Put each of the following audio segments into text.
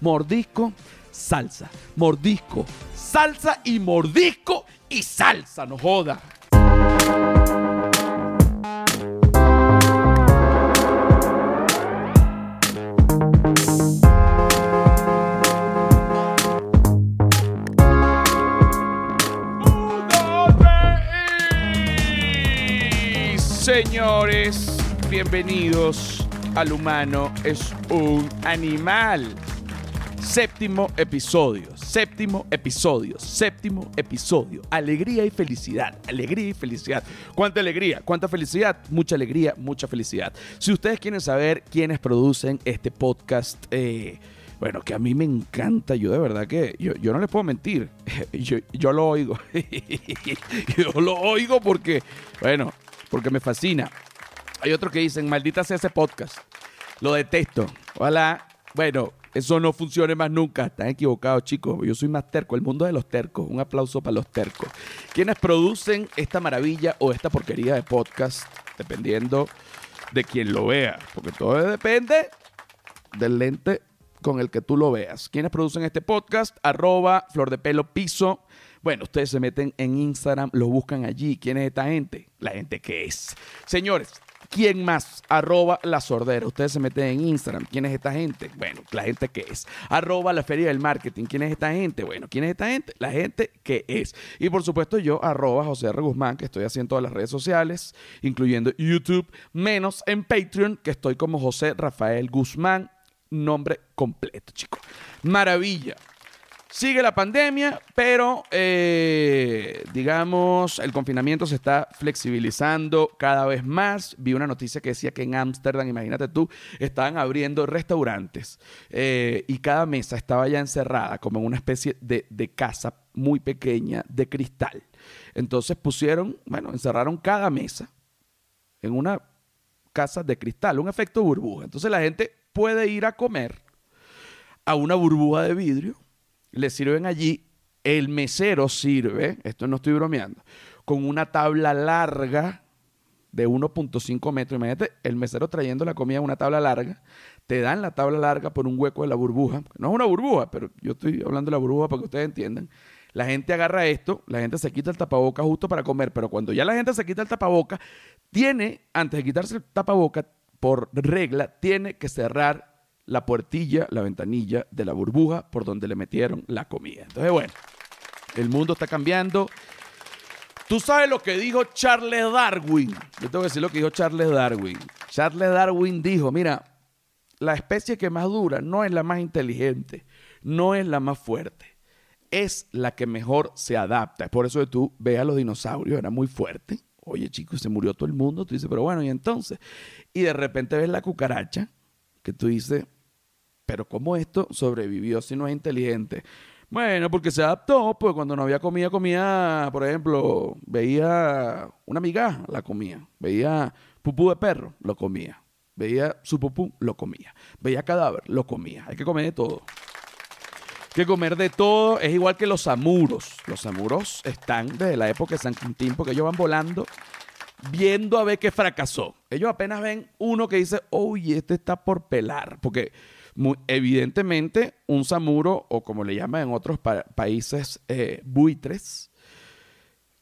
Mordisco, salsa. Mordisco, salsa y mordisco y salsa, no joda. Señores, bienvenidos al humano es un animal. Séptimo episodio, séptimo episodio, séptimo episodio. Alegría y felicidad, alegría y felicidad. ¿Cuánta alegría? ¿Cuánta felicidad? Mucha alegría, mucha felicidad. Si ustedes quieren saber quiénes producen este podcast, eh, bueno, que a mí me encanta, yo de verdad que, yo, yo no les puedo mentir, yo, yo lo oigo. yo lo oigo porque, bueno, porque me fascina. Hay otros que dicen, maldita sea ese podcast. Lo detesto. Ojalá, bueno, eso no funcione más nunca. Están equivocados, chicos. Yo soy más terco. El mundo de los tercos. Un aplauso para los tercos. Quienes producen esta maravilla o esta porquería de podcast, dependiendo de quien lo vea. Porque todo depende del lente con el que tú lo veas. Quienes producen este podcast, arroba flor de pelo piso. Bueno, ustedes se meten en Instagram, los buscan allí. ¿Quién es esta gente? La gente que es. Señores, ¿Quién más? Arroba la sordera. Ustedes se meten en Instagram. ¿Quién es esta gente? Bueno, la gente que es. Arroba la feria del marketing. ¿Quién es esta gente? Bueno, ¿quién es esta gente? La gente que es. Y por supuesto yo, arroba José R. Guzmán, que estoy haciendo todas las redes sociales, incluyendo YouTube, menos en Patreon, que estoy como José Rafael Guzmán. Nombre completo, chicos. Maravilla. Sigue la pandemia, pero eh, digamos, el confinamiento se está flexibilizando cada vez más. Vi una noticia que decía que en Ámsterdam, imagínate tú, estaban abriendo restaurantes eh, y cada mesa estaba ya encerrada como en una especie de, de casa muy pequeña de cristal. Entonces pusieron, bueno, encerraron cada mesa en una casa de cristal, un efecto burbuja. Entonces la gente puede ir a comer a una burbuja de vidrio le sirven allí, el mesero sirve, esto no estoy bromeando, con una tabla larga de 1.5 metros. Imagínate, el mesero trayendo la comida en una tabla larga, te dan la tabla larga por un hueco de la burbuja. No es una burbuja, pero yo estoy hablando de la burbuja para que ustedes entiendan. La gente agarra esto, la gente se quita el tapaboca justo para comer, pero cuando ya la gente se quita el tapaboca, tiene, antes de quitarse el tapaboca, por regla, tiene que cerrar la puertilla, la ventanilla de la burbuja por donde le metieron la comida. Entonces, bueno, el mundo está cambiando. Tú sabes lo que dijo Charles Darwin. Yo tengo que decir lo que dijo Charles Darwin. Charles Darwin dijo, mira, la especie que más dura no es la más inteligente, no es la más fuerte, es la que mejor se adapta. Es por eso que tú ves a los dinosaurios, era muy fuerte. Oye, chicos, se murió todo el mundo. Tú dices, pero bueno, ¿y entonces? Y de repente ves la cucaracha, que tú dices, pero ¿cómo esto sobrevivió si no es inteligente? Bueno, porque se adaptó, pues cuando no había comida, comía, por ejemplo, veía una migaja, la comía. Veía pupú de perro, lo comía. Veía su pupú, lo comía. Veía cadáver, lo comía. Hay que comer de todo. Que comer de todo. Es igual que los samuros. Los samuros están desde la época de San Quintín, porque ellos van volando viendo a ver qué fracasó. Ellos apenas ven uno que dice, oye, este está por pelar. Porque muy, evidentemente un samuro, o como le llaman en otros pa países, eh, buitres,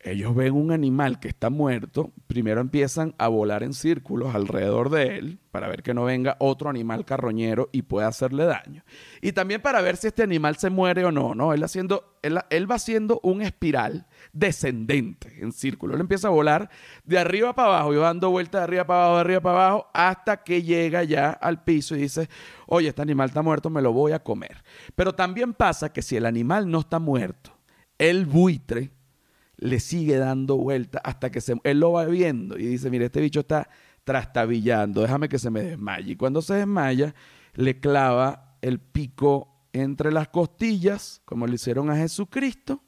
ellos ven un animal que está muerto, primero empiezan a volar en círculos alrededor de él para ver que no venga otro animal carroñero y pueda hacerle daño. Y también para ver si este animal se muere o no, ¿no? Él, haciendo, él, va haciendo un espiral descendente en círculo. Él empieza a volar de arriba para abajo y va dando vueltas de arriba para abajo, de arriba para abajo, hasta que llega ya al piso y dice, oye, este animal está muerto, me lo voy a comer. Pero también pasa que si el animal no está muerto, el buitre le sigue dando vueltas hasta que se, él lo va viendo y dice, mire, este bicho está trastabillando, déjame que se me desmaye. Y cuando se desmaya, le clava el pico entre las costillas, como le hicieron a Jesucristo.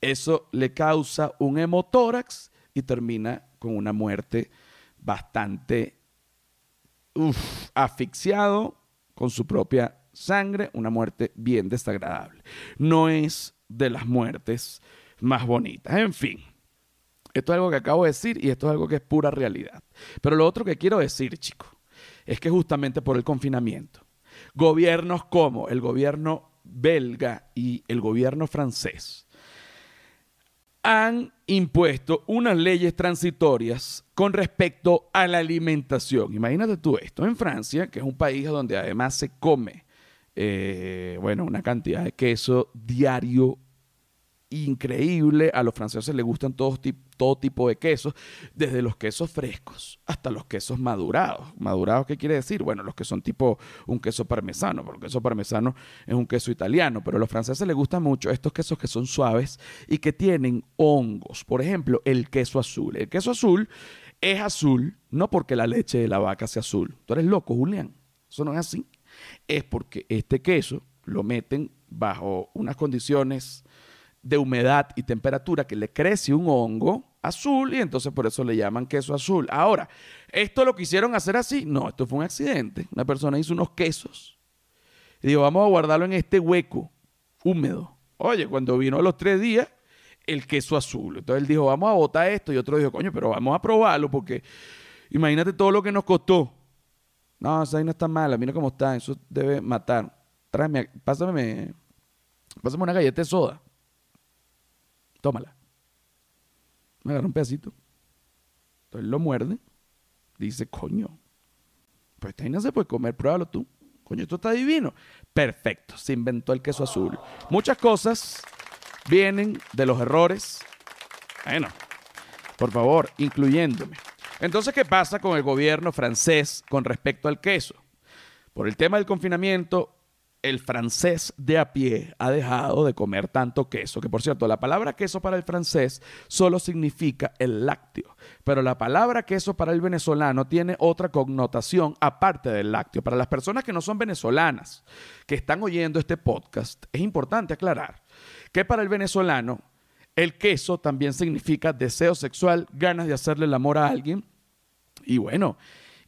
Eso le causa un hemotórax y termina con una muerte bastante uf, asfixiado con su propia sangre, una muerte bien desagradable. No es de las muertes más bonitas. En fin, esto es algo que acabo de decir y esto es algo que es pura realidad. Pero lo otro que quiero decir, chicos, es que justamente por el confinamiento, gobiernos como el gobierno belga y el gobierno francés han impuesto unas leyes transitorias con respecto a la alimentación. Imagínate tú esto, en Francia, que es un país donde además se come, eh, bueno, una cantidad de queso diario increíble. A los franceses les gustan todo, todo tipo de quesos, desde los quesos frescos hasta los quesos madurados. ¿Madurados qué quiere decir? Bueno, los que son tipo un queso parmesano, porque el queso parmesano es un queso italiano, pero a los franceses les gustan mucho estos quesos que son suaves y que tienen hongos. Por ejemplo, el queso azul. El queso azul es azul no porque la leche de la vaca sea azul. Tú eres loco, Julián. Eso no es así. Es porque este queso lo meten bajo unas condiciones de humedad y temperatura que le crece un hongo azul y entonces por eso le llaman queso azul. Ahora, ¿esto lo quisieron hacer así? No, esto fue un accidente. Una persona hizo unos quesos y dijo, vamos a guardarlo en este hueco húmedo. Oye, cuando vino a los tres días, el queso azul. Entonces él dijo, vamos a botar esto y otro dijo, coño, pero vamos a probarlo porque imagínate todo lo que nos costó. No, esa no está mala, mira cómo está, eso debe matar. Tráeme, pásame, pásame una galleta de soda tómala. Me agarra un pedacito. Entonces lo muerde. Dice, coño, pues esta no se puede comer, pruébalo tú. Coño, esto está divino. Perfecto, se inventó el queso azul. Muchas cosas vienen de los errores. Bueno, por favor, incluyéndome. Entonces, ¿qué pasa con el gobierno francés con respecto al queso? Por el tema del confinamiento, el francés de a pie ha dejado de comer tanto queso, que por cierto, la palabra queso para el francés solo significa el lácteo, pero la palabra queso para el venezolano tiene otra connotación aparte del lácteo. Para las personas que no son venezolanas, que están oyendo este podcast, es importante aclarar que para el venezolano el queso también significa deseo sexual, ganas de hacerle el amor a alguien y bueno,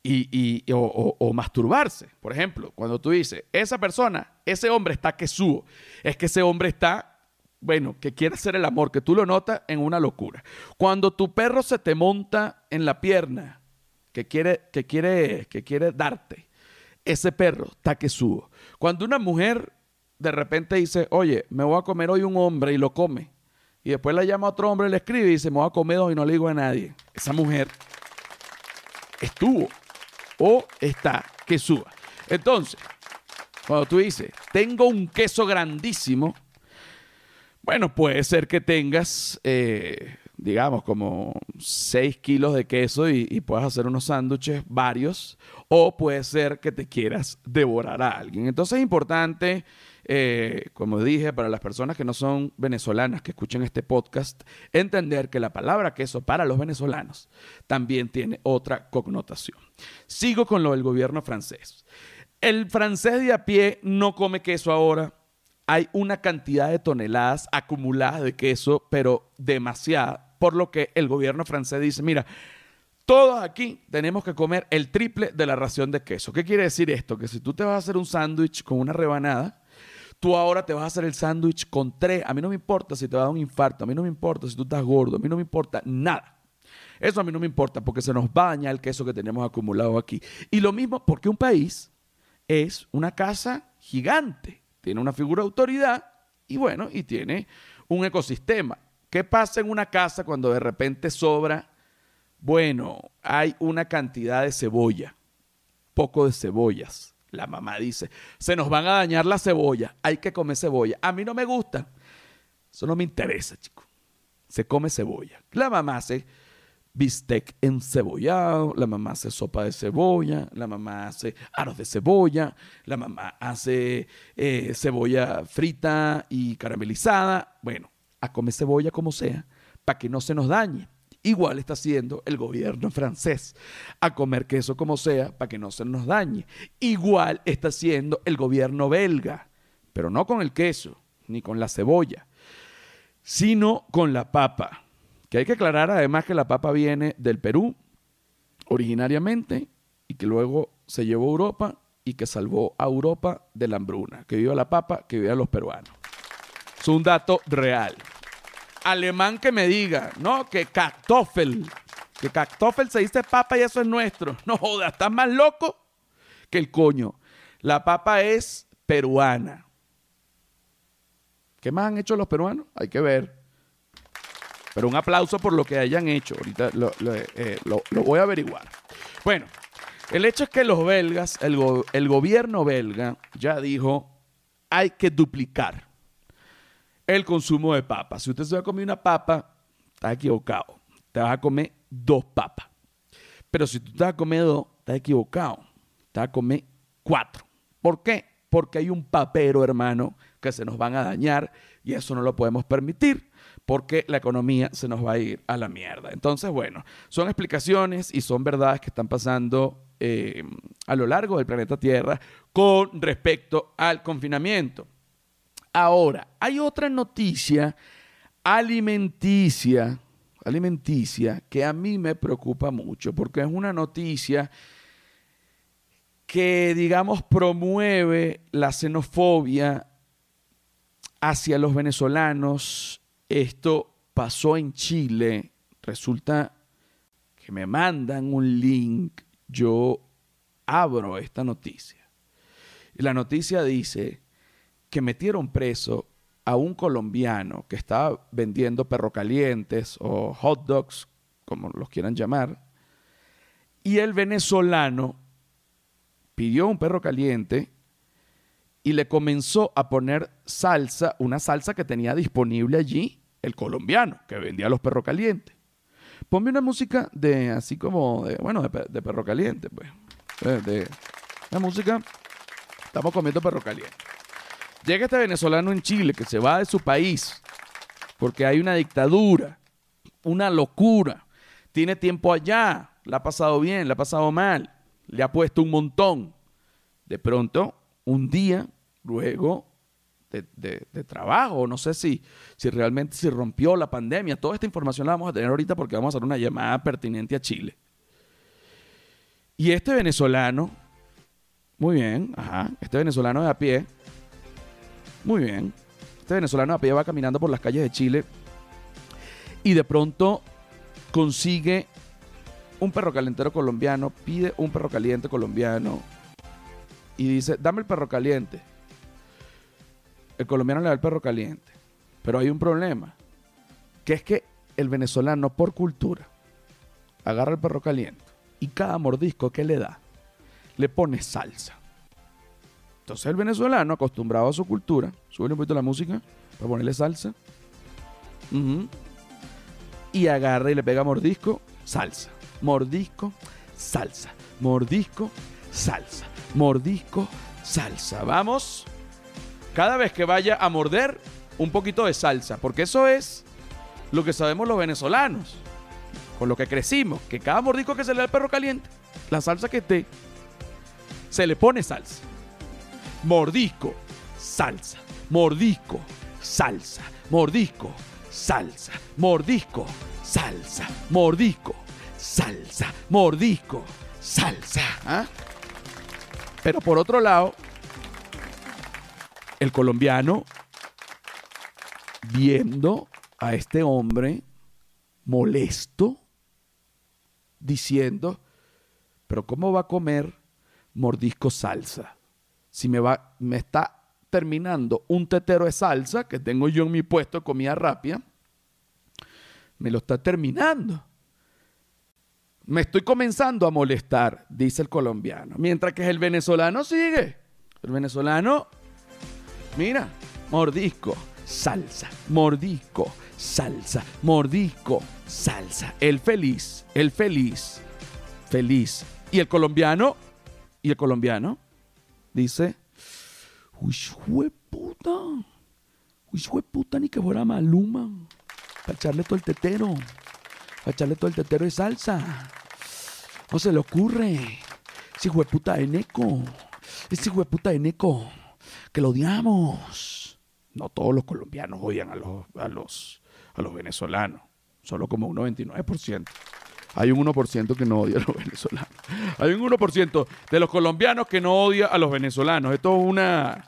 y, o, masturbarse. Por ejemplo, cuando tú dices, esa persona, ese hombre está que subo, es que ese hombre está, bueno, que quiere hacer el amor, que tú lo notas en una locura. Cuando tu perro se te monta en la pierna, que quiere, que quiere, que quiere darte, ese perro está que subo. Cuando una mujer de repente dice, oye, me voy a comer hoy un hombre y lo come, y después le llama a otro hombre, le escribe y dice, me voy a comer hoy y no le digo a nadie, esa mujer estuvo o está que suba. Entonces, cuando tú dices, tengo un queso grandísimo, bueno, puede ser que tengas, eh, digamos, como 6 kilos de queso y, y puedas hacer unos sándwiches varios, o puede ser que te quieras devorar a alguien. Entonces es importante eh, como dije, para las personas que no son venezolanas que escuchen este podcast, entender que la palabra queso para los venezolanos también tiene otra connotación. Sigo con lo del gobierno francés. El francés de a pie no come queso ahora. Hay una cantidad de toneladas acumuladas de queso, pero demasiada, por lo que el gobierno francés dice, mira, todos aquí tenemos que comer el triple de la ración de queso. ¿Qué quiere decir esto? Que si tú te vas a hacer un sándwich con una rebanada, Tú ahora te vas a hacer el sándwich con tres. A mí no me importa si te va a dar un infarto. A mí no me importa si tú estás gordo. A mí no me importa nada. Eso a mí no me importa porque se nos baña el queso que tenemos acumulado aquí. Y lo mismo porque un país es una casa gigante. Tiene una figura de autoridad y bueno, y tiene un ecosistema. ¿Qué pasa en una casa cuando de repente sobra? Bueno, hay una cantidad de cebolla, poco de cebollas la mamá dice, se nos van a dañar la cebolla, hay que comer cebolla. A mí no me gusta. Eso no me interesa, chico. Se come cebolla. La mamá hace bistec encebollado, la mamá hace sopa de cebolla, la mamá hace aros de cebolla, la mamá hace eh, cebolla frita y caramelizada. Bueno, a comer cebolla como sea, para que no se nos dañe. Igual está haciendo el gobierno francés a comer queso como sea para que no se nos dañe. Igual está haciendo el gobierno belga, pero no con el queso ni con la cebolla, sino con la papa. Que hay que aclarar además que la papa viene del Perú originariamente y que luego se llevó a Europa y que salvó a Europa de la hambruna. Que viva la papa, que viva los peruanos. Es un dato real alemán que me diga, no, que Kartoffel, que Kartoffel se dice papa y eso es nuestro. No jodas, estás más loco que el coño. La papa es peruana. ¿Qué más han hecho los peruanos? Hay que ver. Pero un aplauso por lo que hayan hecho. Ahorita lo, eh, voy a averiguar. Bueno, el hecho es que los belgas, el, el gobierno belga ya dijo, hay que duplicar el consumo de papas. Si usted se va a comer una papa, está equivocado. Te vas a comer dos papas. Pero si tú te vas a comer dos, estás equivocado. Te vas a comer cuatro. ¿Por qué? Porque hay un papero, hermano, que se nos van a dañar y eso no lo podemos permitir porque la economía se nos va a ir a la mierda. Entonces, bueno, son explicaciones y son verdades que están pasando eh, a lo largo del planeta Tierra con respecto al confinamiento. Ahora, hay otra noticia alimenticia, alimenticia que a mí me preocupa mucho porque es una noticia que, digamos, promueve la xenofobia hacia los venezolanos. Esto pasó en Chile. Resulta que me mandan un link. Yo abro esta noticia. Y la noticia dice que metieron preso a un colombiano que estaba vendiendo perro calientes o hot dogs, como los quieran llamar, y el venezolano pidió un perro caliente y le comenzó a poner salsa, una salsa que tenía disponible allí el colombiano que vendía los perros calientes. Ponme una música de así como de, bueno, de, perro caliente, pues. De, de, la música, estamos comiendo perro caliente. Llega este venezolano en Chile que se va de su país porque hay una dictadura, una locura. Tiene tiempo allá, la ha pasado bien, la ha pasado mal, le ha puesto un montón. De pronto, un día, luego de, trabajo, no sé si, si realmente se rompió la pandemia, toda esta información la vamos a tener ahorita porque vamos a hacer una llamada pertinente a Chile. Y este venezolano, muy bien, ajá, este venezolano de a pie, muy bien. Este venezolano pie va caminando por las calles de Chile y de pronto consigue un perro calentero colombiano, pide un perro caliente colombiano y dice, dame el perro caliente. El colombiano le da el perro caliente. Pero hay un problema, que es que el venezolano por cultura agarra el perro caliente y cada mordisco que le da le pone salsa. Entonces el venezolano, acostumbrado a su cultura, sube un poquito la música para ponerle salsa. Y agarra y le pega mordisco, salsa. Mordisco, salsa. Mordisco, salsa. Mordisco, salsa. Vamos. Cada vez que vaya a morder, un poquito de salsa. Porque eso es lo que sabemos los venezolanos. Con lo que crecimos. Que cada mordisco que se le da al perro caliente, la salsa que esté, se le pone salsa mordisco, salsa, mordisco, salsa, mordisco, salsa, mordisco, salsa, mordisco, salsa, mordisco, salsa. ¿ah? Pero por otro lado, el colombiano, viendo a este hombre molesto, diciendo, pero ¿cómo va a comer mordisco salsa? Si me, va, me está terminando un tetero de salsa que tengo yo en mi puesto de comida rápida, me lo está terminando. Me estoy comenzando a molestar, dice el colombiano. Mientras que el venezolano sigue. El venezolano, mira, mordisco, salsa, mordisco, salsa, mordisco, salsa. El feliz, el feliz, feliz. Y el colombiano, y el colombiano, dice, uy, puta, uy, puta, ni que fuera Maluma, para echarle todo el tetero, para echarle todo el tetero de salsa. No se le ocurre, ese puta de Neco, ese puta de Neco, que lo odiamos. No todos los colombianos odian a los, a los, a los venezolanos, solo como un 99%. Hay un 1% que no odia a los venezolanos. Hay un 1% de los colombianos que no odia a los venezolanos. Esto es una,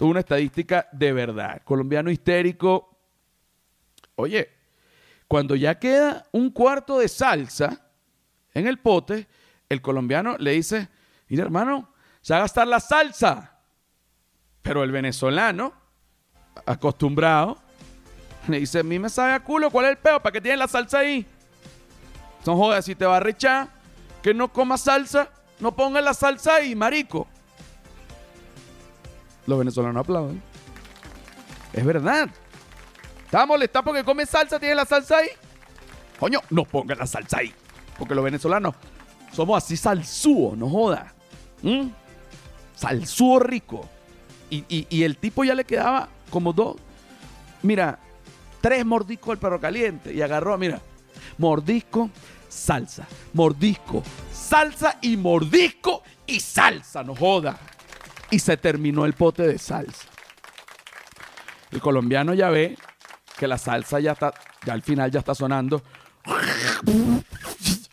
una estadística de verdad. Colombiano histérico. Oye, cuando ya queda un cuarto de salsa en el pote, el colombiano le dice, mira hermano, se va a gastar la salsa. Pero el venezolano, acostumbrado, le dice, a mí me sabe a culo, ¿cuál es el peo? ¿Para qué tiene la salsa ahí? Son jodas, si te va a rechar, que no coma salsa, no ponga la salsa ahí, marico. Los venezolanos aplauden. Es verdad. ¿Está molestado porque come salsa, tiene la salsa ahí? Coño, no ponga la salsa ahí. Porque los venezolanos somos así salsúos, no joda. ¿Mm? Salsúo rico. Y, y- y el tipo ya le quedaba como dos. Mira, tres mordiscos del perro caliente. Y agarró, mira, mordisco, salsa. Mordisco, salsa y mordisco y salsa, no joda. Y se terminó el pote de salsa. El colombiano ya ve que la salsa ya está, ya al final ya está sonando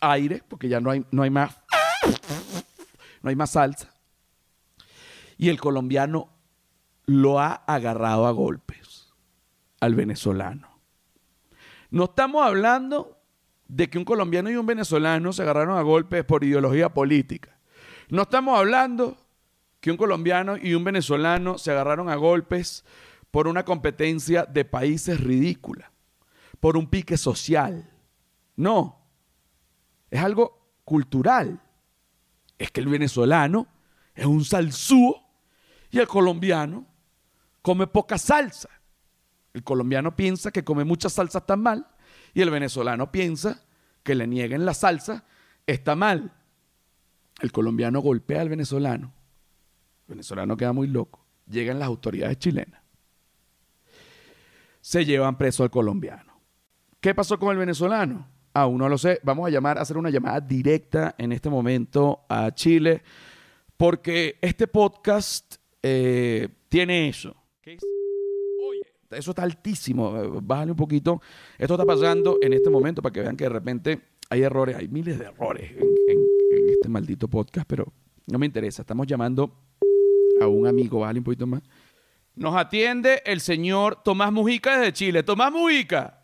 aire, porque ya no hay, no hay más, no hay más salsa. Y el colombiano lo ha agarrado a golpes al venezolano. No estamos hablando de que un colombiano y un venezolano se agarraron a golpes por ideología política. No estamos hablando que un colombiano y un venezolano se agarraron a golpes por una competencia de países ridícula, por un pique social. No, es algo cultural. Es que el venezolano es un salsúo y el colombiano come poca salsa. El colombiano piensa que come mucha salsa está mal y el venezolano piensa que le nieguen la salsa está mal. El colombiano golpea al venezolano. El venezolano queda muy loco. Llegan las autoridades chilenas. Se llevan preso al colombiano. ¿Qué pasó con el venezolano? Aún no lo sé. Vamos a llamar, hacer una llamada directa en este momento a Chile, porque este podcast eh, tiene eso. ¿Qué eso está altísimo. eh, Bájale un poquito. Esto está pasando en este momento para que vean que de repente hay errores, hay miles de errores en, este maldito podcast, pero no me interesa. Estamos llamando a un amigo, bájale un poquito más. Nos atiende el señor Tomás Mujica desde Chile. Tomás Mujica.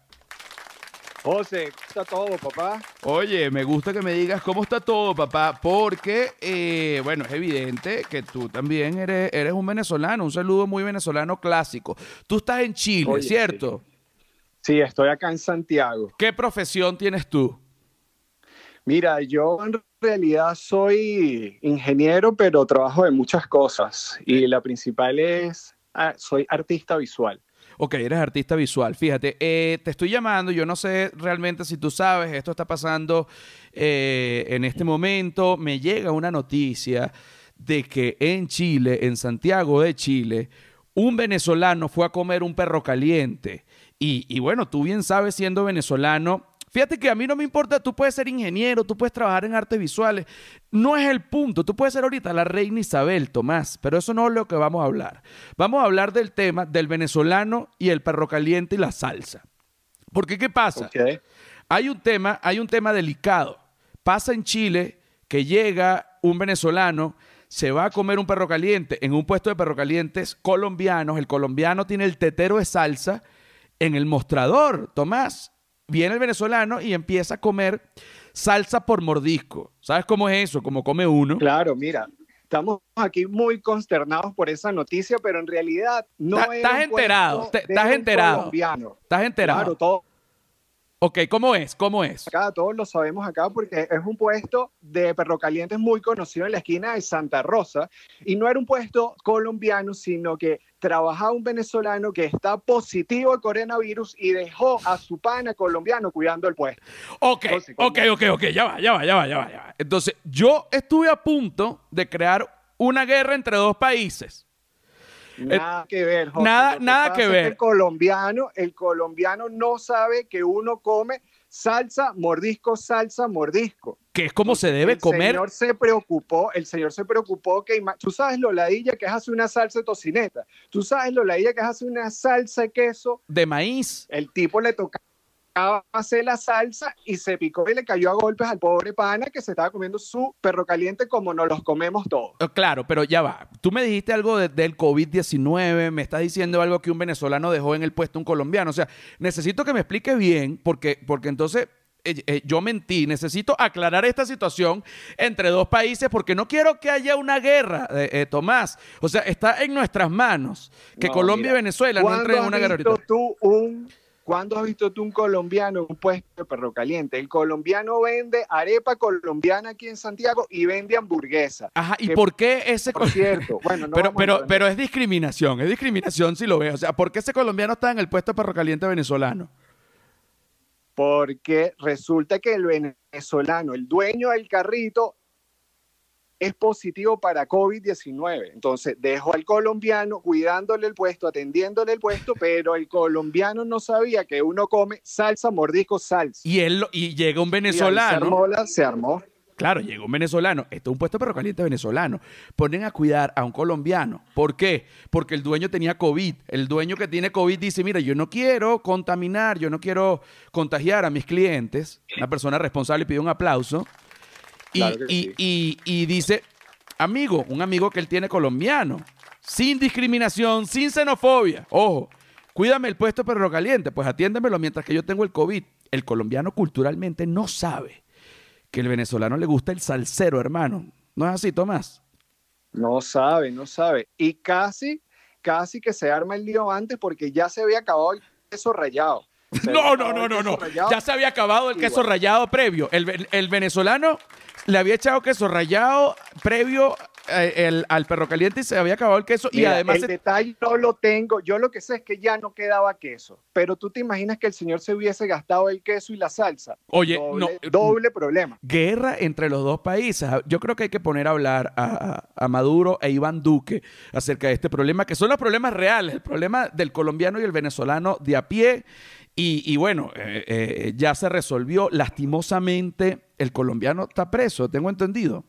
José, ¿cómo está todo, papá? Oye, me gusta que me digas cómo está todo, papá, porque, eh, bueno, es evidente que tú también eres, eres un venezolano, un saludo muy venezolano clásico. Tú estás en Chile, Oye, ¿cierto? Sí, estoy acá en Santiago. ¿Qué profesión tienes tú? Mira, yo en realidad soy ingeniero, pero trabajo de muchas cosas. Y la principal es, ah, soy artista visual. Ok, eres artista visual. Fíjate, eh, te estoy llamando, yo no sé realmente si tú sabes, esto está pasando eh, en este momento. Me llega una noticia de que en Chile, en Santiago de Chile, un venezolano fue a comer un perro caliente. Y, y bueno, tú bien sabes, siendo venezolano, Fíjate que a mí no me importa, tú puedes ser ingeniero, tú puedes trabajar en artes visuales. No es el punto. Tú puedes ser ahorita la reina Isabel, Tomás, pero eso no es lo que vamos a hablar. Vamos a hablar del tema del venezolano y el perro caliente y la salsa. Porque ¿qué pasa? Hay un tema, hay un tema delicado. Pasa en Chile que llega un venezolano, se va a comer un perro caliente en un puesto de perro calientes colombianos. El colombiano tiene el tetero de salsa en el mostrador, Tomás. Viene el venezolano y empieza a comer salsa por mordisco. ¿Sabes cómo es eso? Como come uno. Claro, mira, estamos aquí muy consternados por esa noticia, pero en realidad no es estás enterado, te- estás enterado. ¿Estás enterado? Claro, todo, Ok, ¿cómo es? ¿Cómo es? acá todos lo sabemos acá porque es un puesto de perro calientes muy conocido en la esquina de Santa Rosa y no era un puesto colombiano, sino que trabajaba un venezolano que está positivo al coronavirus y dejó a su pana colombiano cuidando el puesto. Ok, Entonces, ok, ok, ok, ya va, ya va, ya va, ya va, ya va. Entonces, yo estuve a punto de crear una guerra entre dos países. Nada que ver, José. Eh, nada- Lo nada que ver. El colombiano, el colombiano no sabe que uno come salsa, mordisco, salsa, mordisco. Que es como se debe el comer. señor se preocupó, el señor se preocupó que tú sabes lo ladilla que es hacer una salsa de tocineta, tú sabes lo ladilla que es hacer una salsa de queso, de maíz. el tipo le tocaba hacer la salsa y se picó y le cayó a golpes al pobre pana que se estaba comiendo su perro caliente como nos los comemos todos. Eh, Claro, pero ya va. Tú me dijiste algo de- del COVID-19, me estás diciendo algo que un venezolano dejó en el puesto un colombiano. O sea, necesito que me expliques bien, porque, porque entonces eh, eh, yo mentí. Necesito aclarar esta situación entre dos países porque no quiero que haya una guerra, eh, Tomás. O sea, está en nuestras manos que Colombia y Venezuela no entren en una guerra ahorita. tú un ¿Cuándo has visto tú un colombiano en un puesto de perro caliente? El colombiano vende arepa colombiana aquí en Santiago y vende hamburguesa. Ajá, ¿y por qué ese Por cierto, bueno, no pero, pero, pero es discriminación, es discriminación si lo ves. O sea, ¿por qué ese colombiano está en el puesto de perro caliente venezolano? Porque resulta que el venezolano, el dueño del carrito, es positivo para COVID-19. Entonces, dejo al colombiano cuidándole el puesto, atendiéndole el puesto, pero el colombiano no sabía que uno come salsa, mordisco, salsa. Y él y llega un venezolano. se, se armó. Claro, llega un venezolano. Esto es un puesto perro caliente venezolano. Ponen a cuidar a un colombiano. ¿Por qué? Porque el dueño tenía COVID. El dueño que tiene COVID dice, mira, yo no quiero contaminar, yo no quiero contagiar a mis clientes. Una persona responsable pide un aplauso. Y, dice, amigo, un amigo que él tiene colombiano, sin discriminación, sin xenofobia. Ojo, cuídame el puesto perro caliente, pues atiéndemelo mientras que yo tengo el COVID. El colombiano culturalmente no sabe que el venezolano le gusta el salsero, hermano. ¿No es así, Tomás? No sabe, no sabe. Y casi, casi que se arma el lío antes porque ya se había acabado el queso rayado. No, no, no, no, no. Ya se había acabado el queso rayado previo. El, el venezolano le había echado queso rallado previo eh, al perro caliente y se había acabado el queso. y además. El detalle no lo tengo. Yo lo que sé es que ya no quedaba queso. Pero tú te imaginas que el señor se hubiese gastado el queso y la salsa. Oye, no. Doble problema. Guerra entre los dos países. Yo creo que hay que poner a hablar a, Maduro e Iván Duque acerca de este problema, que son los problemas reales. El problema del colombiano y el venezolano de a pie. Y, bueno, eh, eh, ya se resolvió. Lastimosamente, el colombiano está preso, tengo entendido.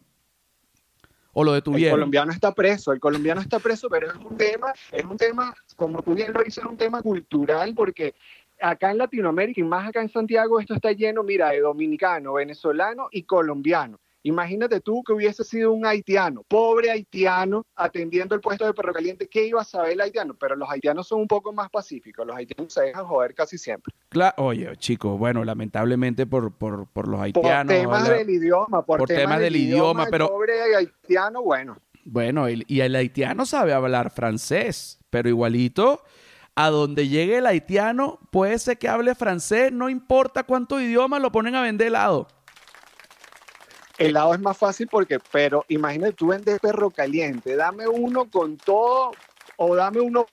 ¿O lo detuvieron? El colombiano está preso, el colombiano está preso, pero es un tema, es un tema, como tú bien lo dices, es un tema cultural porque acá en Latinoamérica y más acá en Santiago esto está lleno, mira, de dominicano, venezolano y colombiano. Imagínate tú que hubiese sido un haitiano, pobre haitiano, atendiendo el puesto de perro caliente, ¿qué iba a saber el haitiano? Pero los haitianos son un poco más pacíficos, los haitianos se dejan joder casi siempre. Claro, oye, chicos, bueno, lamentablemente por, por, por los haitianos. Por temas del idioma, por, temas, del, idioma, pero... Pobre haitiano, bueno. Bueno, y el haitiano sabe hablar francés, pero igualito a donde llegue el haitiano, puede ser que hable francés, no importa cuánto idioma lo ponen a vender helado. El lado es más fácil porque, pero imagínate, tú vendes perro caliente, dame uno con todo o dame uno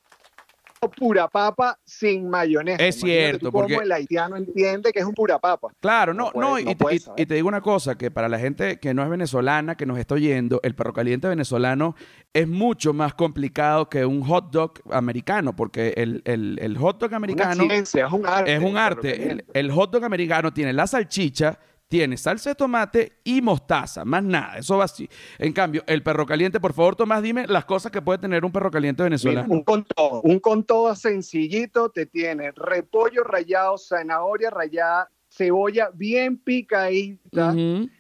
pura papa sin mayonesa. Es cierto, porque el haitiano entiende que es un pura papa. Claro, no, no, y, te digo una cosa, que para la gente que no es venezolana, que nos está oyendo, el perro caliente venezolano es mucho más complicado que un hot dog americano, porque el, hot dog americano es un arte. Es un arte. el hot dog americano tiene la salchicha, tiene salsa de tomate y mostaza, más nada, eso va así. En cambio, el perro caliente, por favor, Tomás, dime las cosas que puede tener un perro caliente venezolano. un con todo, un con todo sencillito, te tiene repollo rallado, zanahoria rallada, cebolla bien picadita,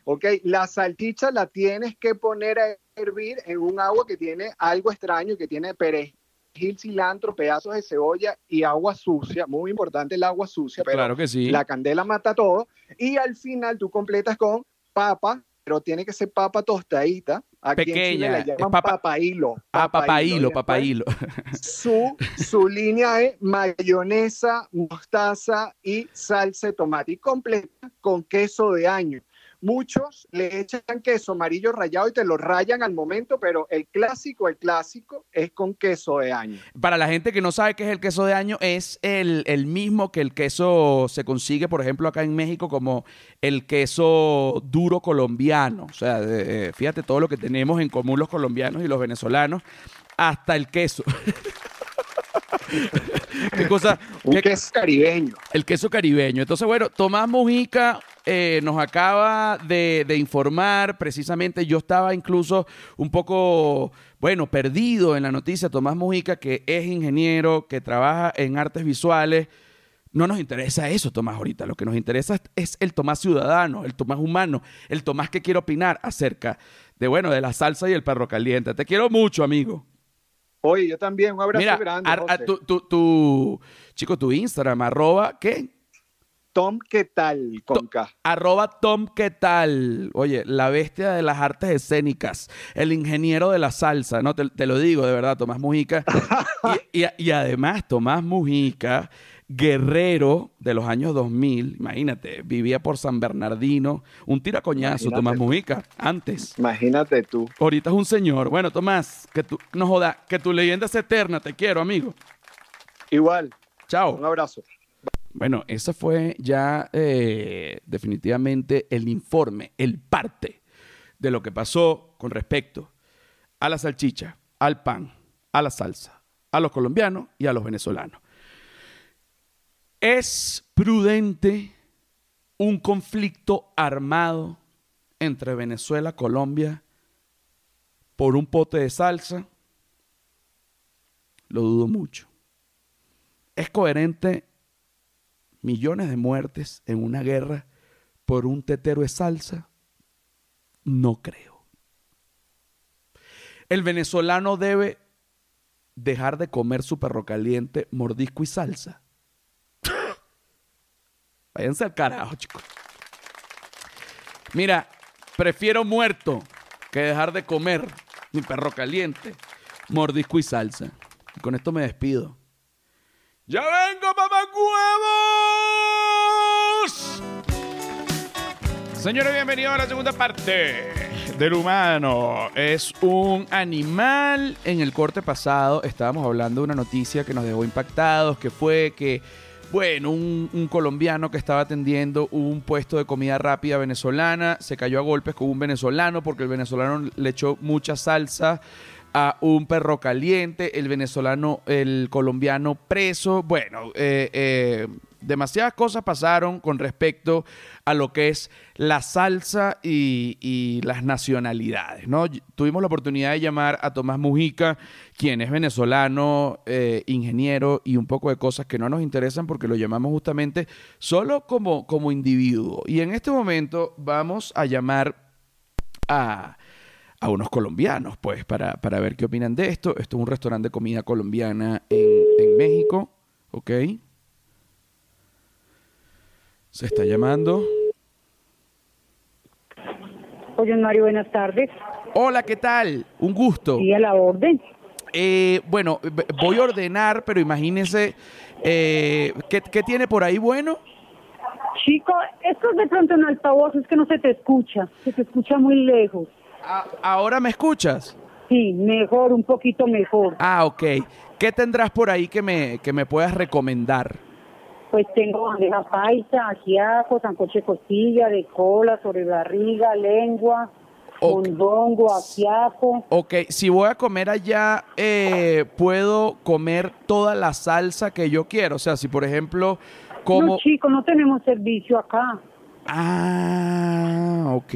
¿ok? La salchicha la tienes que poner a hervir en un agua que tiene algo extraño, que tiene perejil gil, cilantro, pedazos de cebolla y agua sucia. Muy importante el agua sucia, pero claro que sí. la candela mata todo. Y al final tú completas con papa, pero tiene que ser papa tostadita. Aquí Pequeña. En Chile papa, papailo. Ah, papailo, papailo. Su, su línea es mayonesa, mostaza y salsa de tomate. Y completa con queso de año. Muchos le echan queso amarillo rallado y te lo rayan al momento, pero el clásico, el clásico es con queso de año. Para la gente que no sabe qué es el queso de año, es el, mismo que el queso se consigue, por ejemplo, acá en México como el queso duro colombiano. O sea, eh, fíjate todo lo que tenemos en común los colombianos y los venezolanos, hasta el queso. ¿Qué cosa? Un queso caribeño. El queso caribeño. Entonces, bueno, Tomás Mujica eh, nos acaba de, informar precisamente, yo estaba incluso un poco, bueno, perdido en la noticia, Tomás Mujica, que es ingeniero, que trabaja en artes visuales. No nos interesa eso, Tomás, ahorita. Lo que nos interesa es el Tomás ciudadano, el Tomás humano, el Tomás que quiere opinar acerca de, bueno, de la salsa y el perro caliente. Te quiero mucho, amigo. Oye, yo también, un abrazo grande. tu, tu, chico, tu Instagram, arroba, ¿qué? Tom, ¿qué tal? Con K. Arroba Tom, ¿qué tal? Oye, la bestia de las artes escénicas, el ingeniero de la salsa, ¿no? Te, lo digo de verdad, Tomás Mujica. y, y, además, Tomás Mujica, guerrero de los años 2000, imagínate, vivía por San Bernardino, un tiracoñazo, Tomás Mujica, antes. Imagínate tú. Ahorita es un señor. Bueno, Tomás, que tú, no joda, que tu leyenda es eterna, te quiero, amigo. Igual. Chao. Un abrazo. Bueno, ese fue ya eh, definitivamente el informe, el parte de lo que pasó con respecto a la salchicha, al pan, a la salsa, a los colombianos y a los venezolanos. ¿Es prudente un conflicto armado entre Venezuela y Colombia por un pote de salsa? Lo dudo mucho. ¿Es coherente millones de muertes en una guerra por un tetero de salsa? No creo. El venezolano debe dejar de comer su perro caliente, mordisco y salsa. Váyanse al carajo, chicos. Mira, prefiero muerto que dejar de comer mi perro caliente, mordisco y salsa. Y con esto me despido. ¡Ya vengo, papá huevos! Señores, bienvenidos a la segunda parte del humano. Es un animal. En el corte pasado estábamos hablando de una noticia que nos dejó impactados, que fue que, bueno, un, colombiano que estaba atendiendo un puesto de comida rápida venezolana se cayó a golpes con un venezolano porque el venezolano le echó mucha salsa a un perro caliente, el venezolano, el colombiano preso. Bueno, eh, eh, demasiadas cosas pasaron con respecto a lo que es la salsa y, las nacionalidades. ¿no? Tuvimos la oportunidad de llamar a Tomás Mujica, quien es venezolano, eh, ingeniero y un poco de cosas que no nos interesan porque lo llamamos justamente solo como, como individuo. Y en este momento vamos a llamar a a unos colombianos, pues, para, para, ver qué opinan de esto. Esto es un restaurante de comida colombiana en, en México, ¿ok? Se está llamando. Oye, Mario, buenas tardes. Hola, ¿qué tal? Un gusto. Sí, a la orden. Eh, bueno, voy a ordenar, pero imagínese, eh, ¿qué, ¿qué, tiene por ahí bueno? Chico, esto es de pronto en altavoz, es que no se te escucha, se te escucha muy lejos. ¿Ahora me escuchas? Sí, mejor, un poquito mejor. Ah, ok. ¿Qué tendrás por ahí que me, que me puedas recomendar? Pues tengo bandeja paisa, ajiaco, sancoche costilla, de cola, sobre barriga, lengua, okay. mondongo, ajiaco. Ok, si voy a comer allá, eh, ¿puedo comer toda la salsa que yo quiero? O sea, si por ejemplo como... No, chico, no tenemos servicio acá. Ah, ok.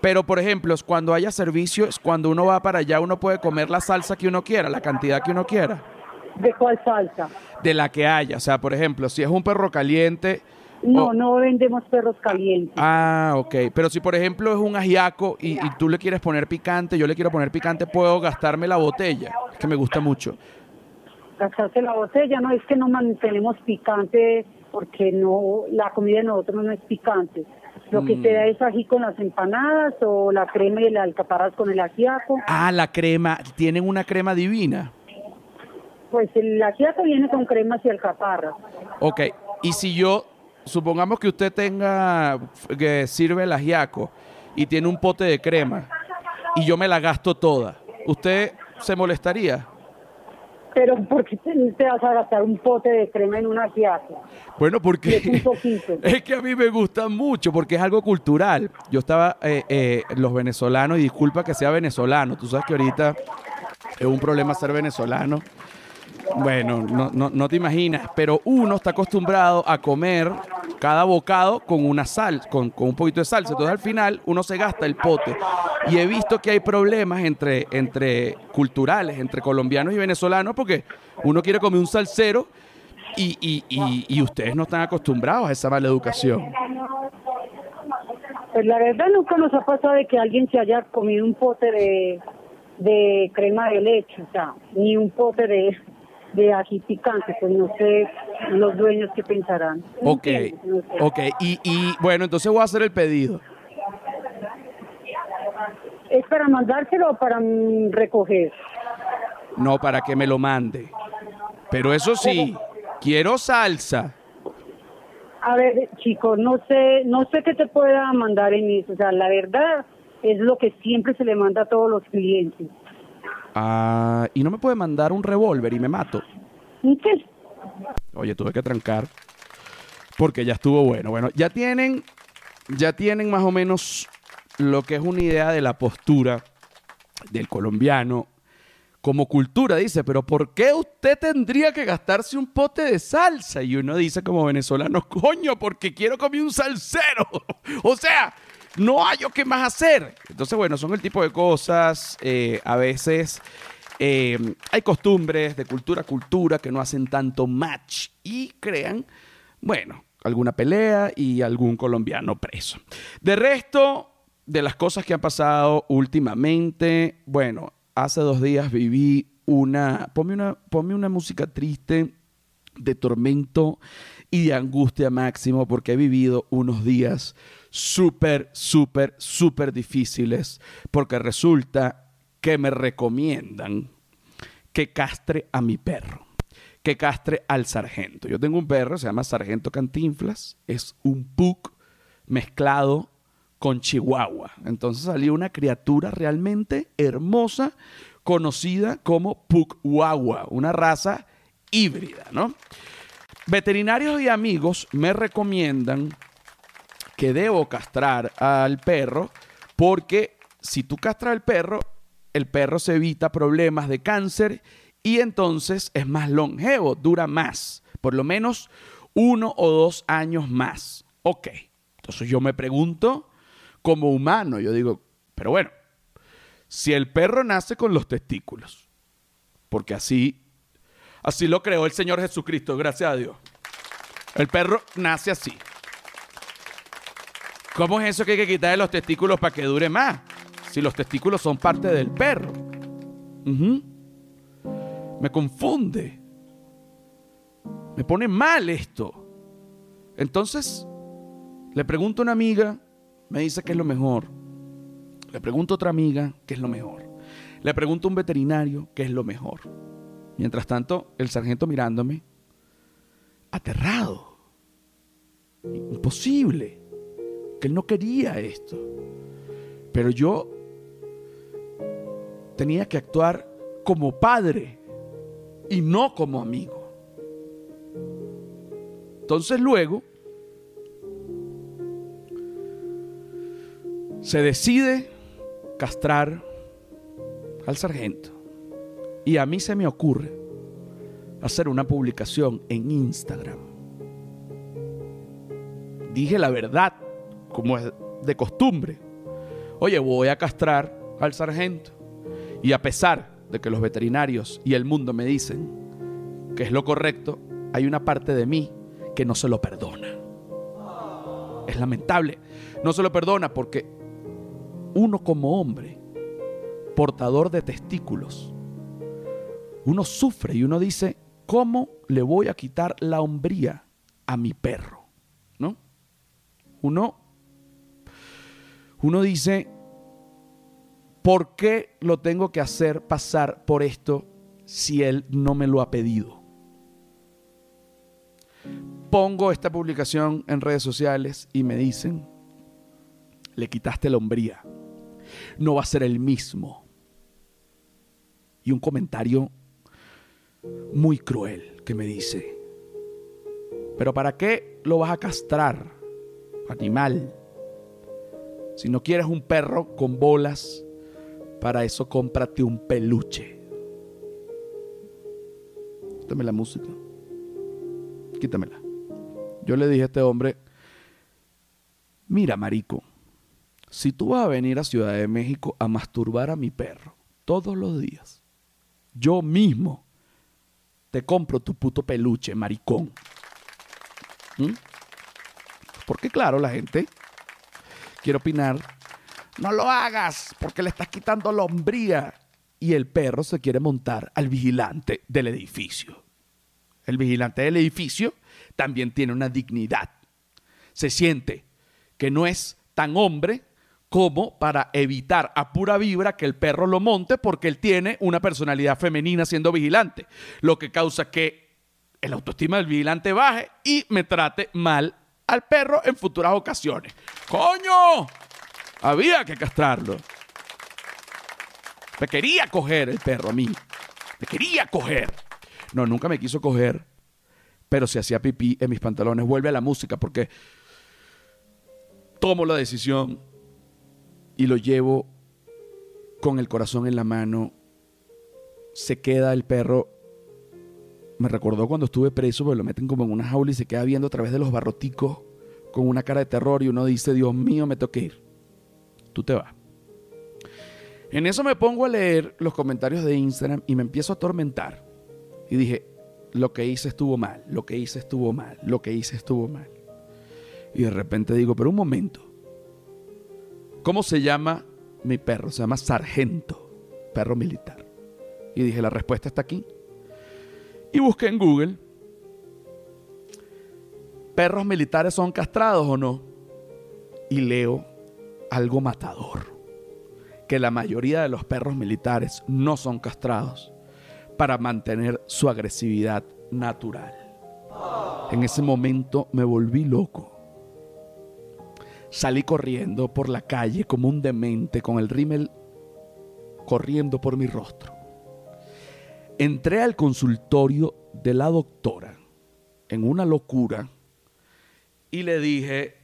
Pero, por ejemplo, cuando haya servicios, cuando uno va para allá, uno puede comer la salsa que uno quiera, la cantidad que uno quiera. ¿De cuál salsa? De la que haya. O sea, por ejemplo, si es un perro caliente. No, no vendemos perros calientes. Ah, ok. Pero si, por ejemplo, es un ajiaco y, y, tú le quieres poner picante, yo le quiero poner picante, puedo gastarme la botella. Que me gusta mucho. Gastarse la botella, no, es que no mantenemos picante porque no, la comida de nosotros no es picante. Lo que te da mm. es ají con las empanadas o la crema y el alcaparras con el ajiaco. Ah, la crema. ¿Tienen una crema divina? Pues el ajiaco viene con cremas y alcaparras. Ok. Y si yo, supongamos que usted tenga, que sirve el ajiaco y tiene un pote de crema y yo me la gasto toda, ¿usted se molestaría? pero ¿por qué te, vas a gastar un pote de crema en un asiático? Bueno, porque es, que a mí me gusta mucho, porque es algo cultural. Yo estaba, eh, eh, los venezolanos, y disculpa que sea venezolano, tú sabes que ahorita es un problema ser venezolano. Bueno, no, no, no te imaginas, pero uno está acostumbrado a comer cada bocado con una sal, con, con, un poquito de salsa. Entonces al final uno se gasta el pote. Y he visto que hay problemas entre, entre culturales, entre colombianos y venezolanos, porque uno quiere comer un salsero y, y, y, y ustedes no están acostumbrados a esa mala educación. Pues la verdad nunca nos ha pasado de que alguien se haya comido un pote de, de crema de leche, o sea, ni un pote de, de ají picante, pues no sé los dueños que pensarán. ¿Me Ok? No sé. ok. Y, y bueno, entonces voy a hacer el pedido. ¿Es para mandárselo o para mm, recoger? No, para que me lo mande. Pero eso sí, quiero salsa. A ver, chicos, no sé, no sé qué te pueda mandar en eso. O sea, la verdad es lo que siempre se le manda a todos los clientes. Ah, y no me puede mandar un revólver y me mato. ¿Qué? Oye, tuve que trancar porque ya estuvo bueno. Bueno, ya tienen, ya tienen más o menos lo que es una idea de la postura del colombiano como cultura. Dice, pero ¿por qué usted tendría que gastarse un pote de salsa? Y uno dice como venezolano, coño, porque quiero comer un salsero. o sea, no hay yo qué más hacer. Entonces, bueno, son el tipo de cosas, eh, a veces eh, hay costumbres de cultura a cultura que no hacen tanto match y crean, bueno, alguna pelea y algún colombiano preso. De resto, de las cosas que han pasado últimamente, bueno, hace dos días viví una, ponme una, ponme una música triste de tormento y de angustia máximo porque he vivido unos días súper, súper, súper difíciles porque resulta que me recomiendan que castre a mi perro, que castre al sargento. Yo tengo un perro, se llama Sargento Cantinflas, es un pug mezclado con Chihuahua. Entonces salió una criatura realmente hermosa, conocida como Pughuahua, una raza híbrida, ¿no? Veterinarios y amigos me recomiendan que debo castrar al perro porque si tú castras al perro, el perro se evita problemas de cáncer y entonces es más longevo, dura más, por lo menos uno o dos años más. Ok, entonces yo me pregunto, como humano, yo digo, pero bueno, si el perro nace con los testículos, porque así, así lo creó el Señor Jesucristo, gracias a Dios. El perro nace así. ¿Cómo es eso que hay que quitarle los testículos para que dure más? Si los testículos son parte del perro. Me confunde. Me pone mal esto. Entonces, le pregunto a una amiga, me dice que es lo mejor. Le pregunto a otra amiga, qué es lo mejor. Le pregunto a un veterinario, qué es lo mejor. Mientras tanto, el sargento mirándome, aterrado. Imposible. Que él no quería esto. Pero yo tenía que actuar como padre y no como amigo. Entonces luego se decide castrar al sargento. Y a mí se me ocurre hacer una publicación en Instagram. Dije la verdad, como es de costumbre. Oye, voy a castrar al sargento. Y a pesar de que los veterinarios y el mundo me dicen que es lo correcto, hay una parte de mí que no se lo perdona. Es lamentable. No se lo perdona porque uno como hombre, portador de testículos, uno sufre y uno dice, ¿cómo le voy a quitar la hombría a mi perro? ¿No? Uno, uno dice, ¿por qué lo tengo que hacer pasar por esto si él no me lo ha pedido? Pongo esta publicación en redes sociales y me dicen, le quitaste la hombría, no va a ser el mismo. Y un comentario muy cruel que me dice, pero ¿para qué lo vas a castrar, animal? Si no quieres un perro con bolas, para eso cómprate un peluche. Quítame la música. Quítamela. Yo le dije a este hombre, mira, marico, si tú vas a venir a Ciudad de México a masturbar a mi perro todos los días, yo mismo te compro tu puto peluche, maricón. ¿Mm? Porque claro, la gente quiere opinar, no lo hagas porque le estás quitando la hombría. Y el perro se quiere montar al vigilante del edificio. el vigilante del edificio, también tiene una dignidad. Se siente que no es tan hombre como para evitar a pura vibra que el perro lo monte porque él tiene una personalidad femenina siendo vigilante, lo que causa que el autoestima del vigilante baje y me trate mal al perro en futuras ocasiones. ¡Coño! Había que castrarlo. Me quería coger el perro a mí. Me quería coger. No, nunca me quiso coger, pero se hacía pipí en mis pantalones. Vuelve a la música porque tomo la decisión y lo llevo con el corazón en la mano. Se queda el perro. Me recordó cuando estuve preso, porque lo meten como en una jaula y se queda viendo a través de los barroticos con una cara de terror y uno dice, Dios mío, me toqué ir. Tú te vas. En eso me pongo a leer los comentarios de Instagram y me empiezo a atormentar. Y dije, lo que hice estuvo mal, lo que hice estuvo mal, lo que hice estuvo mal. Y de repente digo, pero un momento, ¿cómo se llama mi perro? Se llama Sargento, perro militar. Y dije, la respuesta está aquí. Y busqué en Google, ¿perros militares son castrados o no? Y leo algo matador que la mayoría de los perros militares no son castrados para mantener su agresividad natural. En ese momento me volví loco. Salí corriendo por la calle como un demente con el rímel corriendo por mi rostro. Entré al consultorio de la doctora en una locura y le dije,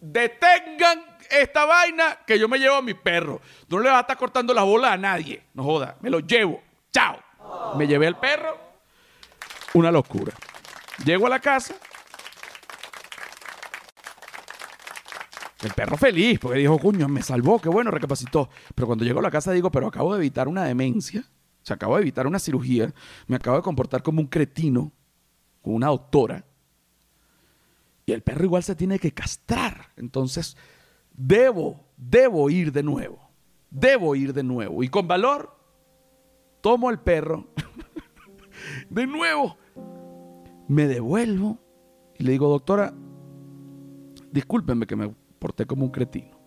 detengan esta vaina que yo me llevo a mi perro. no le vas a estar cortando la bola a nadie. No joda, me lo llevo. Chao. Me llevé al perro. Una locura. Llego a la casa. El perro feliz, porque dijo, cuño, me salvó, qué bueno, recapacitó. Pero cuando llego a la casa digo, pero acabo de evitar una demencia, se acabo de evitar una cirugía, me acabo de comportar como un cretino, con una doctora. Y el perro igual se tiene que castrar. Entonces, debo, debo ir de nuevo. Debo ir de nuevo. Y con valor, tomo el perro. de nuevo. Me devuelvo y le digo, doctora, discúlpenme que me porté como un cretino.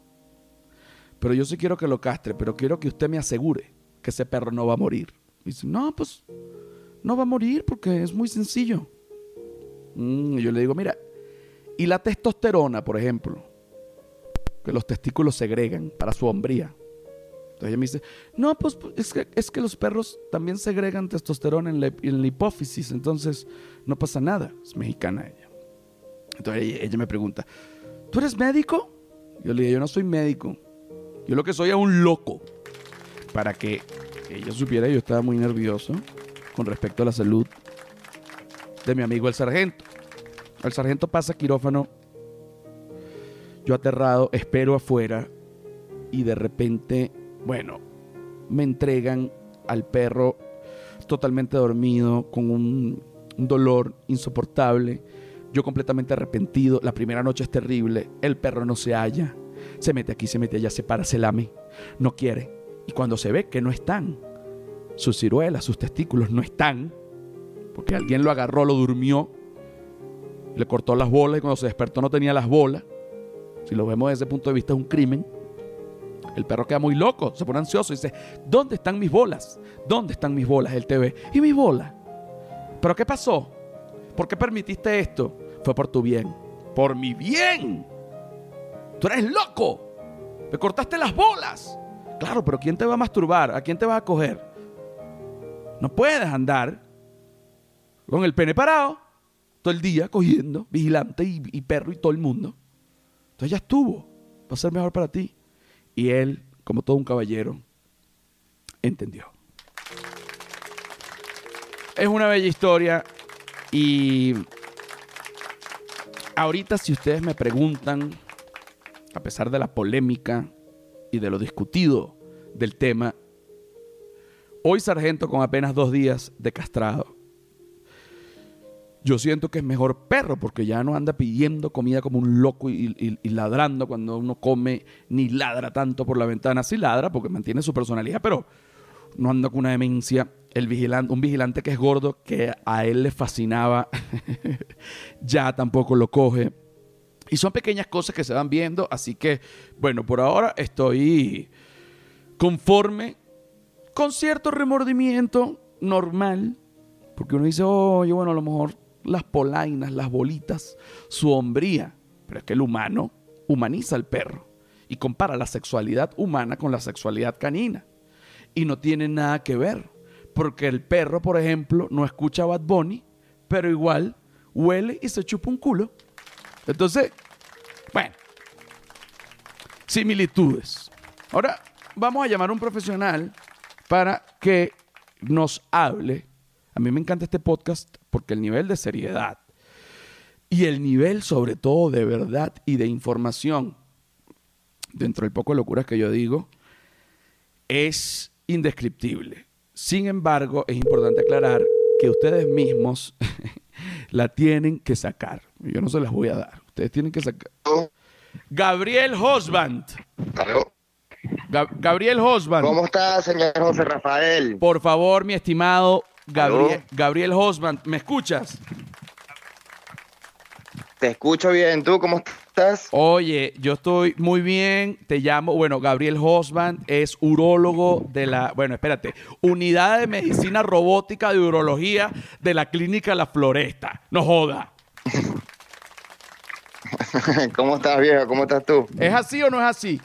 Pero yo sí quiero que lo castre, pero quiero que usted me asegure que ese perro no va a morir. Dice, no, pues no va a morir porque es muy sencillo. Mm, y yo le digo, mira, y la testosterona, por ejemplo, que los testículos segregan para su hombría. Entonces ella me dice, no, pues, pues es que, es que los perros también segregan testosterona en la, hipófisis, entonces no pasa nada. Es mexicana ella. Entonces ella, me pregunta, ¿tú eres médico? Yo le digo, yo no soy médico. Yo lo que soy es un loco. Para que ella supiera, yo estaba muy nervioso con respecto a la salud de mi amigo el sargento. El sargento pasa quirófano yo aterrado, espero afuera y de repente, bueno, me entregan al perro totalmente dormido, con un, dolor insoportable, yo completamente arrepentido, la primera noche es terrible, el perro no se halla, se mete aquí, se mete allá, se para, se lame, no quiere. Y cuando se ve que no están, sus ciruelas, sus testículos no están, porque alguien lo agarró, lo durmió, le cortó las bolas y cuando se despertó no tenía las bolas, si lo vemos desde ese punto de vista, es un crimen. El perro queda muy loco, se pone ansioso y dice, ¿dónde están mis bolas? ¿Dónde están mis bolas? El TV. ¿Y mis bolas? ¿Pero qué pasó? ¿Por qué permitiste esto? Fue por tu bien. Por mi bien. Tú eres loco. Me cortaste las bolas. Claro, pero ¿quién te va a masturbar? ¿A quién te vas a coger? No puedes andar con el pene parado todo el día cogiendo, vigilante y, perro y todo el mundo. Entonces ya estuvo, va a ser mejor para ti. Y él, como todo un caballero, entendió. Es una bella historia y ahorita si ustedes me preguntan, a pesar de la polémica de lo discutido del tema, hoy sargento con apenas dos días de castrado yo siento que es mejor perro porque ya no anda pidiendo comida como un loco y, ladrando cuando uno come, ni ladra tanto por la ventana. Sí ladra porque mantiene su personalidad, pero no anda con una demencia el vigilante, un vigilante que es gordo, que a él le fascinaba, ya tampoco lo coge. Y son pequeñas cosas que se van viendo, así que, bueno, por ahora estoy conforme, con cierto remordimiento normal, porque uno dice, oye, bueno, a lo mejor las polainas, las bolitas, su hombría, pero es que el humano humaniza al perro y compara la sexualidad humana con la sexualidad canina. Y no tiene nada que ver, porque el perro, por ejemplo, no escucha Bad Bunny, pero igual huele y se chupa un culo. Entonces, bueno, similitudes. Ahora vamos a llamar a un profesional para que nos hable. A mí me encanta este podcast porque el nivel de seriedad y el nivel sobre todo de verdad y de información, dentro del poco de locuras que yo digo, es indescriptible. Sin embargo, es importante aclarar que ustedes mismos la tienen que sacar. Yo no se las voy a dar. Ustedes tienen que sacar. Gabriel Hosband. Gabriel Hosband. ¿Cómo está, señor José Rafael? Por favor, mi estimado Gabriel, Gabriel Hosband, ¿me escuchas? Te escucho bien. ¿Tú cómo estás? Oye, yo estoy muy bien. Te llamo, bueno, Gabriel Hosband es urólogo de la, bueno, espérate, Unidad de Medicina Robótica de Urología de la Clínica La Floresta. No joda. ¿Cómo estás, viejo? ¿Cómo estás tú? ¿Es así o no es así?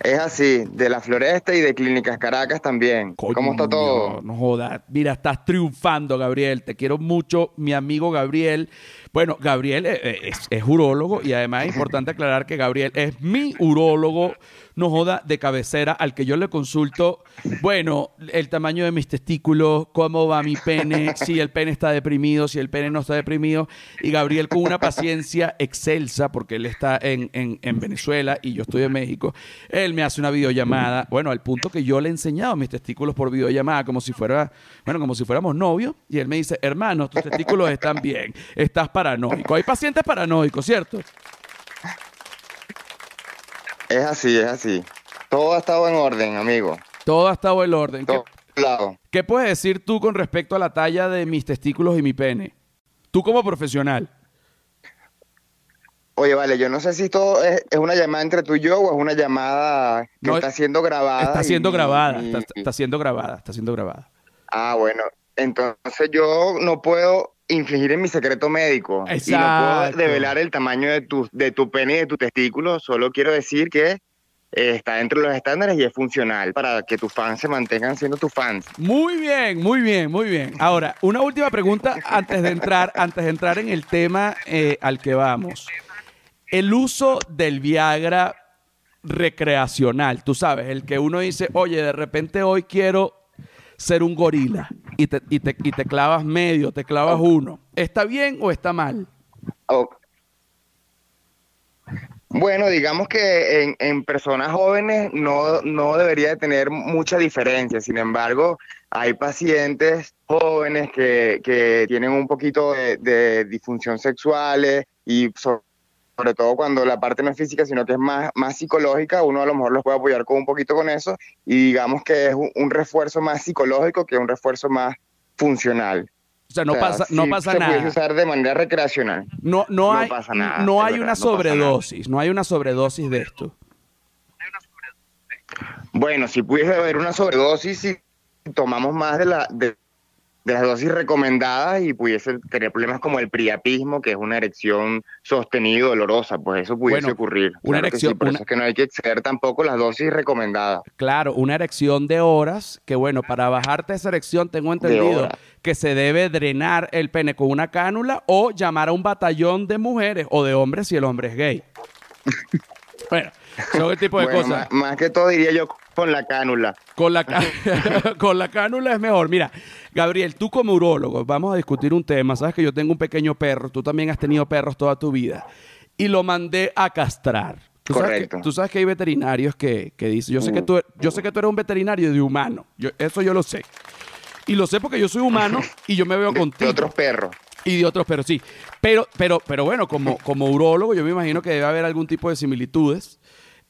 Es así, de la Floresta y de Clínicas Caracas también. ¿Cómo está todo? No, jodas. Mira, estás triunfando, Gabriel. Te quiero mucho, mi amigo Gabriel. Bueno, Gabriel eh, eh, es, es urólogo y además es importante aclarar que Gabriel es mi urólogo no joda, de cabecera al que yo le consulto, bueno, el tamaño de mis testículos, cómo va mi pene, si el pene está deprimido, si el pene no está deprimido. Y Gabriel con una paciencia excelsa, porque él está en, en, Venezuela y yo estoy en México, él me hace una videollamada, bueno, al punto que yo le he enseñado mis testículos por videollamada, como si fuera, bueno, como si fuéramos novios, y él me dice, hermano, tus testículos están bien, estás paranoico. Hay pacientes paranoicos, ¿cierto? Es así, es así. Todo ha estado en orden, amigo. Todo ha estado en orden. Todo ¿Qué, ¿Qué puedes decir tú con respecto a la talla de mis testículos y mi pene? Tú como profesional. Oye, vale, yo no sé si esto es, una llamada entre tú y yo o es una llamada que está siendo grabada. Está siendo grabada, está, siendo grabada, está siendo grabada. Ah, bueno, entonces yo no puedo infligir en mi secreto médico. Y no puedo develar el tamaño de tu, de tu pene y de tu testículo. Solo quiero decir que eh, está dentro de los estándares y es funcional para que tus fans se mantengan siendo tus fans. Muy bien, muy bien, muy bien. Ahora, una última pregunta antes de entrar, antes de entrar en el tema eh, al que vamos. El uso del Viagra recreacional, tú sabes, el que uno dice, oye, de repente hoy quiero ser un gorila y te, y te, y te clavas medio, te clavas uno. ¿Está bien o está mal? Bueno, digamos que en, en personas jóvenes no, no, debería de tener mucha diferencia. Sin embargo, hay pacientes jóvenes que, que tienen un poquito de, de disfunción sexuales y sobre todo cuando la parte no es física, sino que es más, más psicológica, uno a lo mejor los puede apoyar con un poquito con eso y digamos que es un, refuerzo más psicológico que un refuerzo más funcional. O sea, no pasa, no pasa se nada. Puede usar de manera recreacional. No, no, hay, pasa nada, no hay una sobredosis, no, hay una sobredosis de esto. Bueno, si pudiese haber una sobredosis si tomamos más de la de, de las dosis recomendadas y pudiese tener problemas como el priapismo, que es una erección sostenida y dolorosa, pues eso pudiese ocurrir. Una erección, por eso es que no hay que exceder tampoco las dosis recomendadas. Claro, una erección de horas, que bueno, para bajarte esa erección tengo entendido que se debe drenar el pene con una cánula o llamar a un batallón de mujeres o de hombres si el hombre es gay. bueno, son el tipo de cosas. más que todo diría yo con la cánula. Con la, con la cánula es mejor. Mira, Gabriel, tú como urólogo, vamos a discutir un tema. Sabes que yo tengo un pequeño perro, tú también has tenido perros toda tu vida. Y lo mandé a castrar. ¿Tú Correcto. Sabes que, tú sabes que hay veterinarios que, que dicen, yo sé que, tú, yo sé que tú eres un veterinario de humano, yo, eso yo lo sé. Y lo sé porque yo soy humano y yo me veo contigo. De otros perros. Y de otros perros, sí. Pero, pero, pero bueno, como, como urólogo, yo me imagino que debe haber algún tipo de similitudes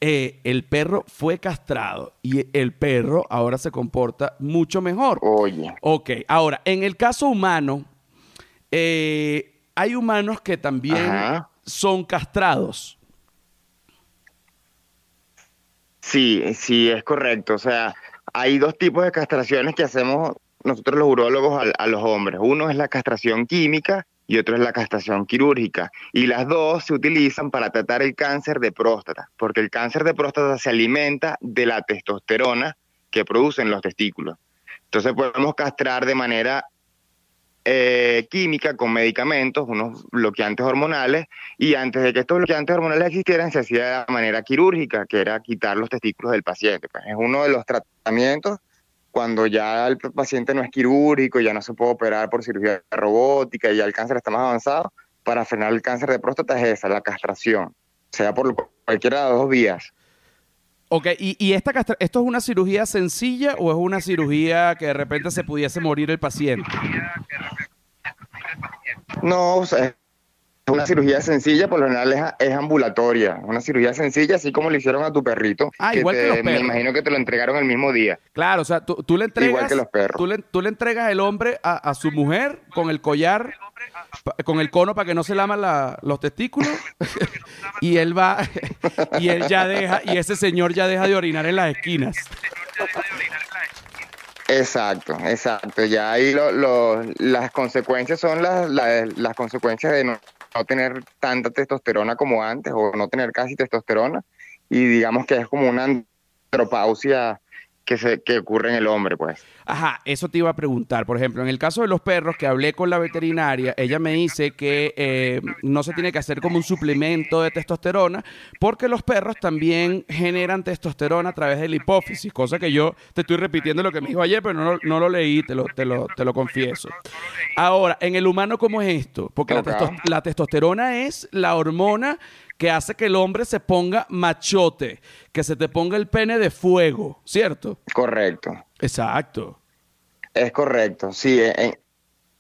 eh, el perro fue castrado y el perro ahora se comporta mucho mejor. Oye. Ok, ahora, en el caso humano, eh, hay humanos que también Ajá. son castrados. Sí, sí, es correcto. O sea, hay dos tipos de castraciones que hacemos nosotros los urólogos a, a los hombres. Uno es la castración química y otro es la castración quirúrgica. Y las dos se utilizan para tratar el cáncer de próstata, porque el cáncer de próstata se alimenta de la testosterona que producen los testículos. Entonces podemos castrar de manera eh, química con medicamentos, unos bloqueantes hormonales, y antes de que estos bloqueantes hormonales existieran se hacía de manera quirúrgica, que era quitar los testículos del paciente. Pues es uno de los tratamientos cuando ya el paciente no es quirúrgico, ya no se puede operar por cirugía robótica y ya el cáncer está más avanzado, para frenar el cáncer de próstata es esa, la castración, sea por cualquiera de las dos vías. Ok, ¿y, y esta esto es una cirugía sencilla o es una cirugía que de repente se pudiese morir el paciente? No, o sea, es una cirugía sencilla, por lo general es, es ambulatoria, una cirugía sencilla, así como le hicieron a tu perrito, Ah, igual que los me perros. imagino que te lo entregaron el mismo día. Claro, o sea, tú, tú le entregas. Igual que los perros. Tú le, tú le entregas el hombre a, a su mujer con el collar, con el cono para que no se laman la- los testículos. y él va, y él ya deja, y ese señor ya deja de orinar en las esquinas. Exacto, exacto. Ya ahí lo- lo- las consecuencias son las, las, las consecuencias de no, no tener tanta testosterona como antes o no tener casi testosterona y digamos que es como una andropausia que, se, que ocurre en el hombre, pues. Ajá, eso te iba a preguntar. Por ejemplo, en el caso de los perros que hablé con la veterinaria, ella me dice que eh, no se tiene que hacer como un suplemento de testosterona porque los perros también generan testosterona a través de la hipófisis, cosa que yo te estoy repitiendo lo que me dijo ayer, pero no, lo- no lo leí, te lo, te, lo, te lo confieso. Ahora, en el humano, ¿cómo es esto? Porque la testosterona es la hormona que hace que el hombre se ponga machote, que se te ponga el pene de fuego, ¿cierto? Correcto. Exacto. Es correcto, sí. En,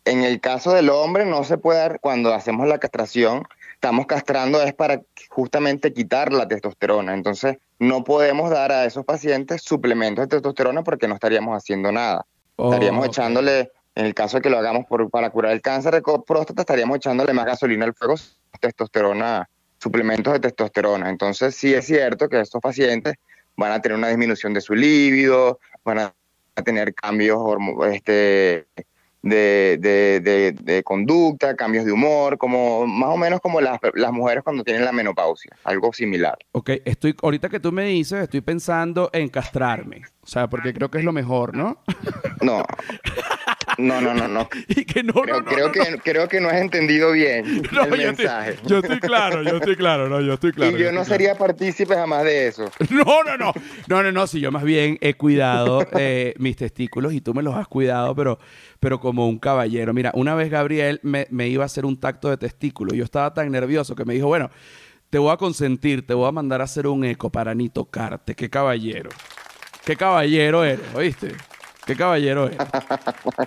en el caso del hombre no se puede dar, cuando hacemos la castración, estamos castrando es para justamente quitar la testosterona. Entonces no podemos dar a esos pacientes suplementos de testosterona porque no estaríamos haciendo nada. Estaríamos Oh, echándole, en el caso de que lo hagamos por, para curar el cáncer de próstata, estaríamos echándole más gasolina al fuego, testosterona, suplementos de testosterona. Entonces sí es cierto que estos pacientes van a tener una disminución de su líbido, van a tener cambios este, de conducta, cambios de humor, como más o menos como las, las mujeres cuando tienen la menopausia, algo similar. Ok, estoy, ahorita que tú me dices, estoy pensando en castrarme. O sea, porque creo que es lo mejor, ¿no? No, no, no, no, no. y que no, Creo, no, no, creo no, que, creo que no has entendido bien no, el yo, estoy, mensaje. yo estoy claro, yo estoy claro, no, yo estoy claro. y yo no sería partícipe jamás de eso. No, no, no, no, no, no, si yo más bien he cuidado eh, mis testículos y tú me los has cuidado, pero, pero como un caballero. Mira, una vez Gabriel me, me iba a hacer un tacto de testículo. Yo estaba tan nervioso que me dijo, bueno, te voy a consentir, te voy a mandar a hacer un eco para ni tocarte. Qué caballero. Qué caballero eres, ¿oíste? Qué caballero eres.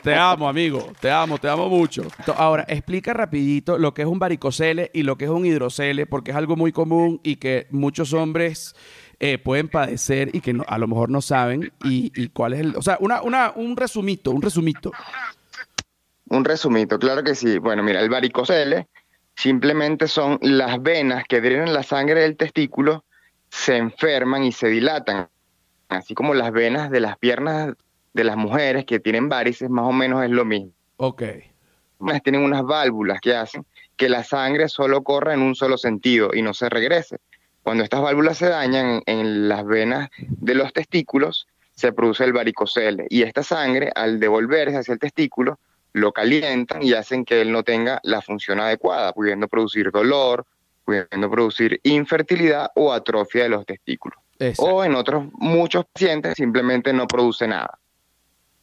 Te amo, amigo. Te amo, te amo mucho. Ahora, explica rapidito lo que es un varicocele y lo que es un hidrocele, porque es algo muy común y que muchos hombres eh, pueden padecer y que no- a lo mejor no saben. Y, y cuál es el... O sea, una, una, un resumito, un resumito. Un resumito, claro que sí. Bueno, mira, el varicocele simplemente son las venas que drenan la sangre del testículo, se enferman y se dilatan. Así como las venas de las piernas de las mujeres que tienen varices, más o menos es lo mismo. Ok. Tienen unas válvulas que hacen que la sangre solo corra en un solo sentido y no se regrese. Cuando estas válvulas se dañan en, en las venas de los testículos, se produce el varicocele. Y esta sangre, al devolverse hacia el testículo, lo calientan y hacen que él no tenga la función adecuada, pudiendo producir dolor, pudiendo producir infertilidad o atrofia de los testículos. Exacto. O en otros muchos pacientes simplemente no produce nada.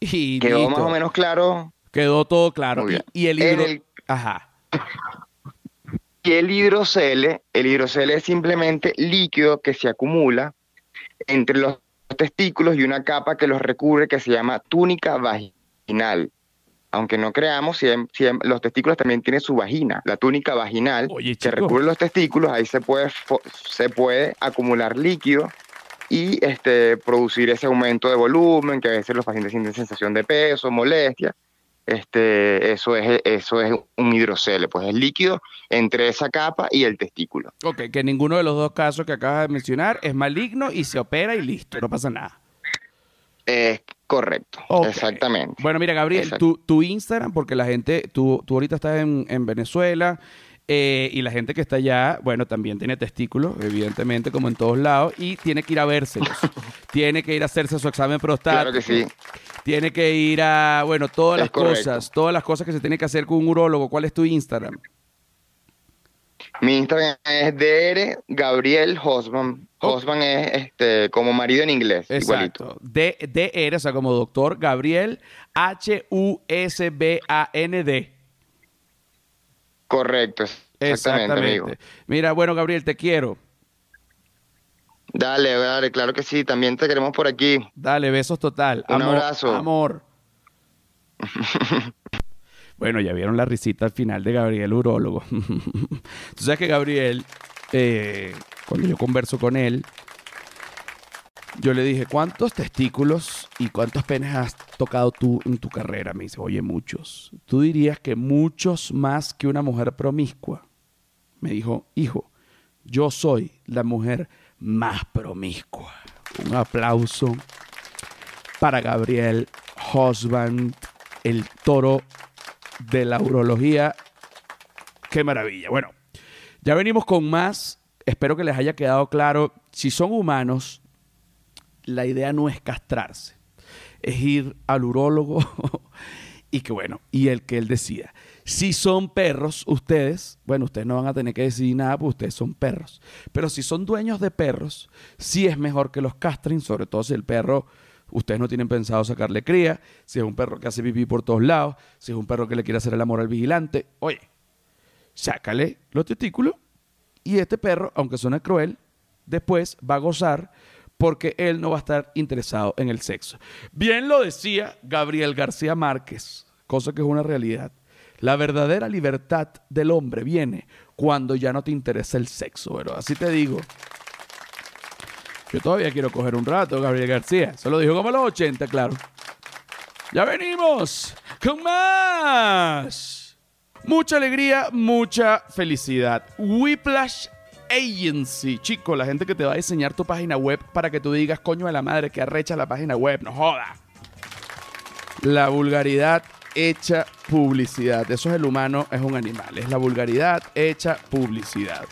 Y Quedó listo. más o menos claro. Quedó todo claro. Y, el hidro... el- Ajá. Y el hidrocele, el hidrocele es simplemente líquido que se acumula entre los testículos y una capa que los recubre que se llama túnica vaginal. aunque no creamos, los testículos también tienen su vagina, la túnica vaginal Oye, que recubre los testículos, ahí se puede, se puede acumular líquido y este, producir ese aumento de volumen, que a veces los pacientes sienten sensación de peso, molestia. Este, eso, es, eso es un hidrocele, pues es líquido entre esa capa y el testículo. Ok, que ninguno de los dos casos que acabas de mencionar es maligno y se opera y listo, no pasa nada. Es correcto, exactamente. Bueno, mira, Gabriel, tu, tu Instagram, porque la gente, tú, tú ahorita estás en, en Venezuela eh, y la gente que está allá, bueno, también tiene testículos, evidentemente, como en todos lados, y tiene que ir a vérselos. tiene que ir a hacerse su examen prostático. Claro que sí. Tiene que ir a, bueno, todas Es las correcto. cosas, todas las cosas que se tiene que hacer con un urólogo. ¿Cuál es tu Instagram? Mi Instagram es DR Gabriel Hosman. Oh. Hosman es este como marido en inglés, igualito. Exacto. D, DR, o sea, como doctor Gabriel H-U-S-B-A-N-D. Correcto, exactamente, amigo. Mira, bueno, Gabriel, te quiero. Dale, dale, claro que sí, también te queremos por aquí. Dale, besos total. Un Amor, abrazo. Amor. bueno, ya vieron la risita al final de Gabriel, urólogo. Tú sabes que Gabriel, eh, cuando yo converso con él, yo le dije, ¿cuántos testículos y cuántos penes has tocado tú en tu carrera? Me dice, oye, muchos. ¿Tú dirías que muchos más que una mujer promiscua? Me dijo, hijo, yo soy la mujer más promiscua. Un aplauso para Gabriel Hosband, el toro de la urología. Qué maravilla. Bueno, ya venimos con más. Espero que les haya quedado claro. Si son humanos, la idea no es castrarse, es ir al urólogo y que bueno, y el que él decida. Si son perros, ustedes, bueno, ustedes no van a tener que decidir nada porque ustedes son perros. Pero si son dueños de perros, sí es mejor que los castren, sobre todo si el perro, ustedes no tienen pensado sacarle cría, si es un perro que hace pipí por todos lados, si es un perro que le quiere hacer el amor al vigilante, oye, sácale los testículos y este perro, aunque suene cruel, después va a gozar porque él no va a estar interesado en el sexo. Bien lo decía Gabriel García Márquez, cosa que es una realidad. La verdadera libertad del hombre viene cuando ya no te interesa el sexo, pero así te digo. Yo todavía quiero coger un rato, Gabriel García. Se lo dijo como a los 80, claro. Ya venimos con más. Mucha alegría, mucha felicidad. Whiplash Agency. Chico, la gente que te va a diseñar tu página web para que tú digas, coño de la madre, que arrecha la página web. No joda. La vulgaridad hecha publicidad. Eso es el humano, es un animal. Es la vulgaridad hecha publicidad.